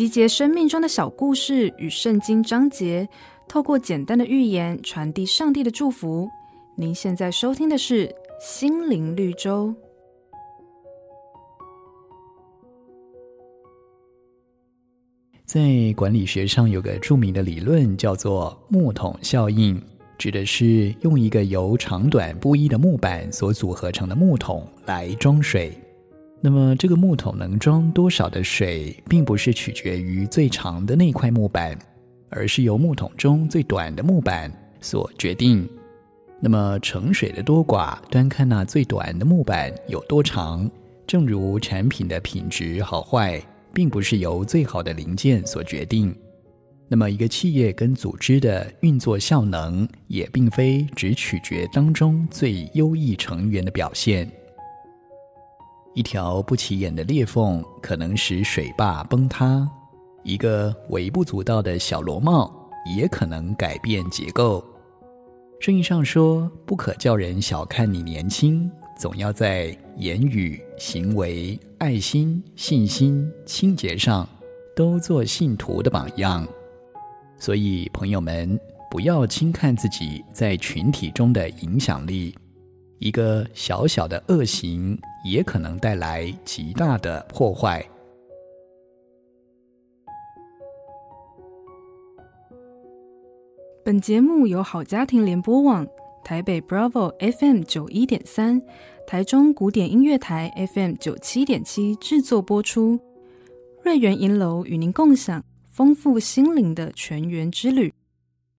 集结生命中的小故事与圣经章节，透过简单的寓言传递上帝的祝福。您现在收听的是《心灵绿洲》。在管理学上有个著名的理论，叫做木桶效应，指的是用一个由长短不一的木板所组合成的木桶来装水。那么，这个木桶能装多少的水，并不是取决于最长的那块木板，而是由木桶中最短的木板所决定。那么，盛水的多寡，端看那最短的木板有多长。正如产品的品质好坏，并不是由最好的零件所决定。那么，一个企业跟组织的运作效能，也并非只取决当中最优异成员的表现。一条不起眼的裂缝，可能使水坝崩塌；一个微不足道的小螺帽，也可能改变结构。圣经上说：“不可叫人小看你年轻，总要在言语、行为、爱心、信心、清洁上，都做信徒的榜样。”所以，朋友们，不要轻看自己在群体中的影响力。一个小小的恶行，也可能带来极大的破坏。本节目由好家庭联播网、台北 Bravo FM 九一点三、台中古典音乐台 FM 九七点七制作播出。瑞源银楼与您共享丰富心灵的全员之旅。